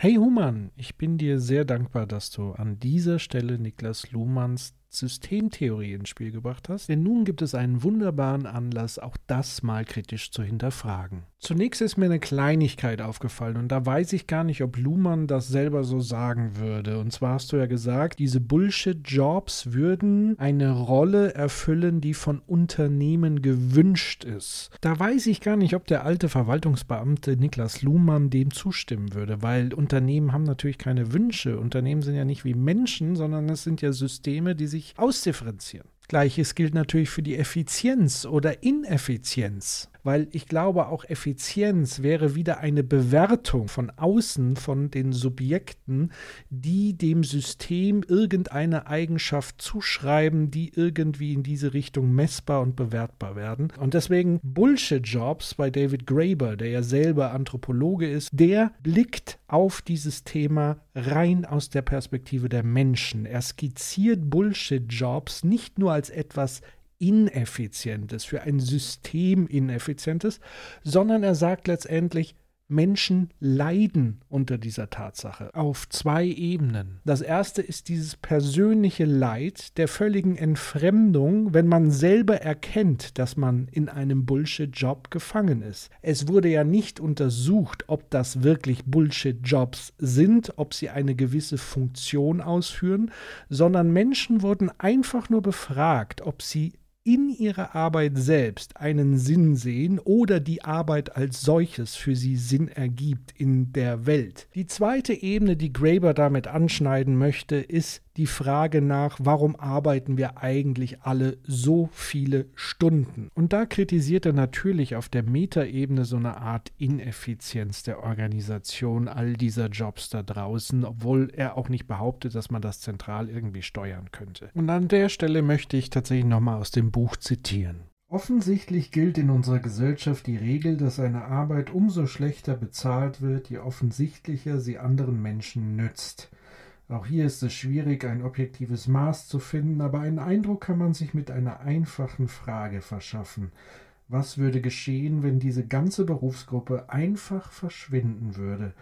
Hey Human, ich bin dir sehr dankbar, dass du an dieser Stelle Niklas Luhmanns Systemtheorie ins Spiel gebracht hast, denn nun gibt es einen wunderbaren Anlass, auch das mal kritisch zu hinterfragen. Zunächst ist mir eine Kleinigkeit aufgefallen und da weiß ich gar nicht, ob Luhmann das selber so sagen würde. Und zwar hast du ja gesagt, diese Bullshit-Jobs würden eine Rolle erfüllen, die von Unternehmen gewünscht ist. Da weiß ich gar nicht, ob der alte Verwaltungsbeamte Niklas Luhmann dem zustimmen würde, weil Unternehmen haben natürlich keine Wünsche. Unternehmen sind ja nicht wie Menschen, sondern es sind ja Systeme, die sich sich ausdifferenzieren. Gleiches gilt natürlich für die Effizienz oder Ineffizienz weil ich glaube, auch Effizienz wäre wieder eine Bewertung von außen von den Subjekten, die dem System irgendeine Eigenschaft zuschreiben, die irgendwie in diese Richtung messbar und bewertbar werden. Und deswegen Bullshit-Jobs bei David Graeber, der ja selber Anthropologe ist, der blickt auf dieses Thema rein aus der Perspektive der Menschen. Er skizziert Bullshit-Jobs nicht nur als etwas Ineffizientes, für ein System Ineffizientes, sondern er sagt letztendlich, Menschen leiden unter dieser Tatsache auf zwei Ebenen. Das erste ist dieses persönliche Leid der völligen Entfremdung, wenn man selber erkennt, dass man in einem Bullshit-Job gefangen ist. Es wurde ja nicht untersucht, ob das wirklich Bullshit-Jobs sind, ob sie eine gewisse Funktion ausführen, sondern Menschen wurden einfach nur befragt, ob sie in ihrer Arbeit selbst einen Sinn sehen oder die Arbeit als solches für sie Sinn ergibt in der Welt. Die zweite Ebene, die Graeber damit anschneiden möchte, ist die Frage nach, warum arbeiten wir eigentlich alle so viele Stunden? Und da kritisiert er natürlich auf der Metaebene so eine Art Ineffizienz der Organisation all dieser Jobs da draußen, obwohl er auch nicht behauptet, dass man das zentral irgendwie steuern könnte. Und an der Stelle möchte ich tatsächlich nochmal aus dem Buch zitieren. Offensichtlich gilt in unserer Gesellschaft die Regel, dass eine Arbeit umso schlechter bezahlt wird, je offensichtlicher sie anderen Menschen nützt. Auch hier ist es schwierig, ein objektives Maß zu finden, aber einen Eindruck kann man sich mit einer einfachen Frage verschaffen. Was würde geschehen, wenn diese ganze Berufsgruppe einfach verschwinden würde?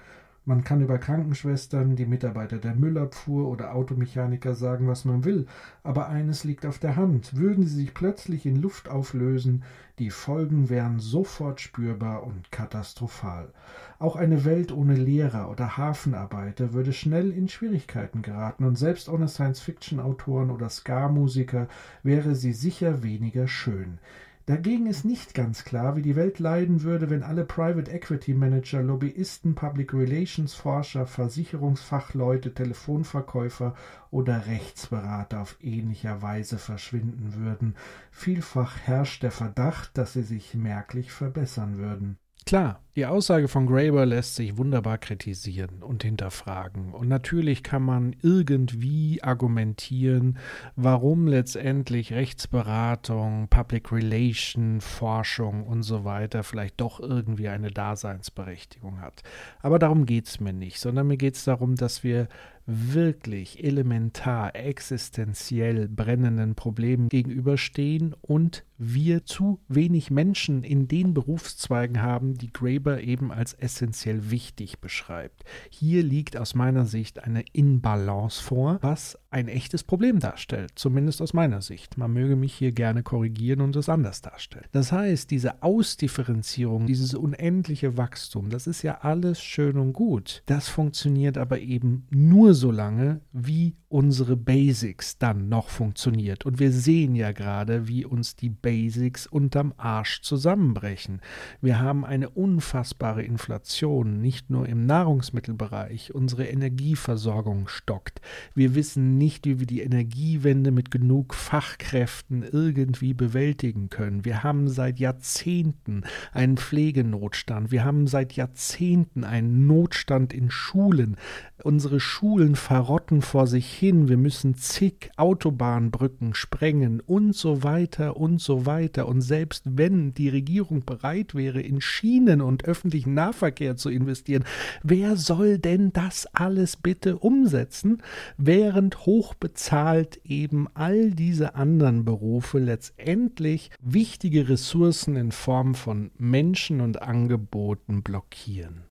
Man kann über Krankenschwestern, die Mitarbeiter der Müllabfuhr oder Automechaniker sagen, was man will, aber eines liegt auf der Hand. Würden sie sich plötzlich in Luft auflösen, die Folgen wären sofort spürbar und katastrophal. Auch eine Welt ohne Lehrer oder Hafenarbeiter würde schnell in Schwierigkeiten geraten, und selbst ohne Science-Fiction-Autoren oder Ska-Musiker wäre sie sicher weniger schön. Dagegen ist nicht ganz klar, wie die Welt leiden würde, wenn alle Private Equity Manager, Lobbyisten, Public Relations Forscher, Versicherungsfachleute, Telefonverkäufer oder Rechtsberater auf ähnlicher Weise verschwinden würden. Vielfach herrscht der Verdacht, dass sie sich merklich verbessern würden. Klar, die Aussage von Graeber lässt sich wunderbar kritisieren und hinterfragen. Und natürlich kann man irgendwie argumentieren, warum letztendlich Rechtsberatung, Public Relation, Forschung und so weiter vielleicht doch irgendwie eine Daseinsberechtigung hat. Aber darum geht es mir nicht, sondern mir geht es darum, dass wir wirklich elementar, existenziell brennenden Problemen gegenüberstehen und wir zu wenig Menschen in den Berufszweigen haben, die Graeber Weber eben als essentiell wichtig beschreibt. Hier liegt aus meiner Sicht eine Inbalance vor, was ein echtes Problem darstellt, zumindest aus meiner Sicht. Man möge mich hier gerne korrigieren und es anders darstellen. Das heißt, diese Ausdifferenzierung, dieses unendliche Wachstum, das ist ja alles schön und gut. Das funktioniert aber eben nur so lange, wie unsere Basics dann noch funktioniert. Und wir sehen ja gerade, wie uns die Basics unterm Arsch zusammenbrechen. Wir haben eine unfassbare Inflation, nicht nur im Nahrungsmittelbereich. Unsere Energieversorgung stockt. Wir wissen nicht, nicht, wie wir die Energiewende mit genug Fachkräften irgendwie bewältigen können. Wir haben seit Jahrzehnten einen Pflegenotstand. Wir haben seit Jahrzehnten einen Notstand in Schulen. Unsere Schulen verrotten vor sich hin. Wir müssen zig Autobahnbrücken sprengen und so weiter und so weiter. Und selbst wenn die Regierung bereit wäre, in Schienen und öffentlichen Nahverkehr zu investieren, wer soll denn das alles bitte umsetzen, während hoch hochbezahlt eben all diese anderen Berufe letztendlich wichtige Ressourcen in Form von Menschen und Angeboten blockieren.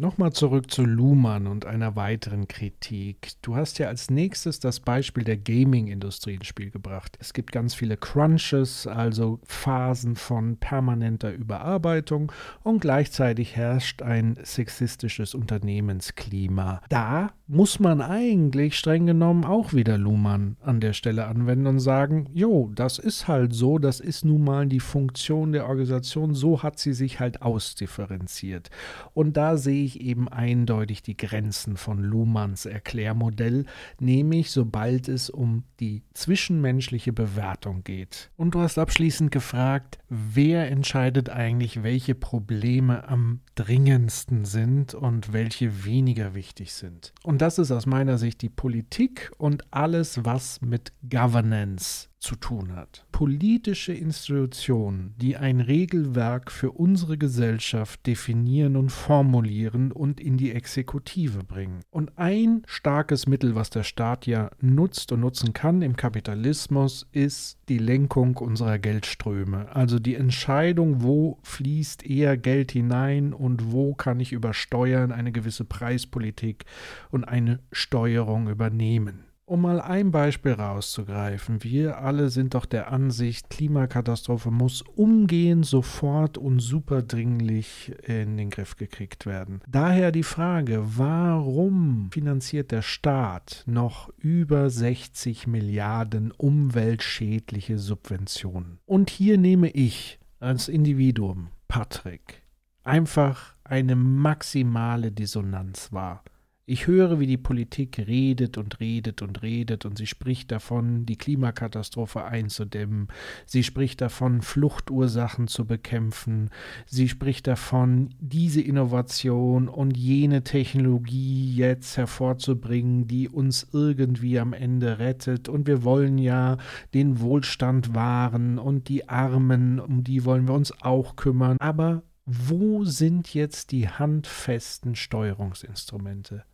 Nochmal zurück zu Luhmann und einer weiteren Kritik. Du hast ja als nächstes das Beispiel der Gaming-Industrie ins Spiel gebracht. Es gibt ganz viele Crunches, also Phasen von permanenter Überarbeitung und gleichzeitig herrscht ein sexistisches Unternehmensklima. Da muss man eigentlich streng genommen auch wieder Luhmann an der Stelle anwenden und sagen, jo, das ist halt so, das ist nun mal die Funktion der Organisation, so hat sie sich halt ausdifferenziert. Und da sehe ich eben eindeutig die Grenzen von Luhmanns Erklärmodell, nämlich sobald es um die zwischenmenschliche Bewertung geht. Und du hast abschließend gefragt, wer entscheidet eigentlich, welche Probleme am dringendsten sind und welche weniger wichtig sind. Und das ist aus meiner Sicht die Politik und alles, was mit Governance zu tun hat. Politische Institutionen, die ein Regelwerk für unsere Gesellschaft definieren und formulieren und in die Exekutive bringen. Und ein starkes Mittel, was der Staat ja nutzt und nutzen kann im Kapitalismus, ist die Lenkung unserer Geldströme. Also die Entscheidung, wo fließt eher Geld hinein und wo kann ich über Steuern eine gewisse Preispolitik und eine Steuerung übernehmen. Um mal ein Beispiel rauszugreifen, wir alle sind doch der Ansicht, Klimakatastrophe muss umgehend, sofort und superdringlich in den Griff gekriegt werden. Daher die Frage, warum finanziert der Staat noch über 60 Milliarden umweltschädliche Subventionen? Und hier nehme ich als Individuum, Patrick, einfach eine maximale Dissonanz wahr. Ich höre, wie die Politik redet und redet und redet und sie spricht davon, die Klimakatastrophe einzudämmen. Sie spricht davon, Fluchtursachen zu bekämpfen. Sie spricht davon, diese Innovation und jene Technologie jetzt hervorzubringen, die uns irgendwie am Ende rettet. Und wir wollen ja den Wohlstand wahren und die Armen, um die wollen wir uns auch kümmern. Aber wo sind jetzt die handfesten Steuerungsinstrumente?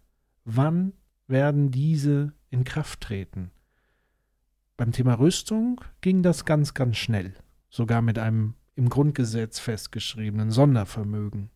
Wann werden diese in Kraft treten? Beim Thema Rüstung ging das ganz, ganz schnell, sogar mit einem im Grundgesetz festgeschriebenen Sondervermögen.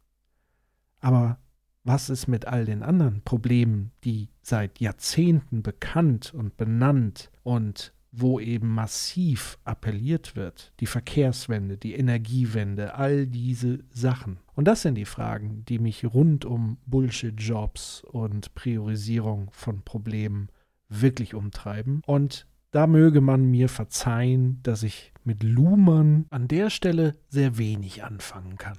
Aber was ist mit all den anderen Problemen, die seit Jahrzehnten bekannt und benannt und wo eben massiv appelliert wird, die Verkehrswende, die Energiewende, all diese Sachen. Und das sind die Fragen, die mich rund um Bullshit-Jobs und Priorisierung von Problemen wirklich umtreiben. Und da möge man mir verzeihen, dass ich mit Luhmann an der Stelle sehr wenig anfangen kann.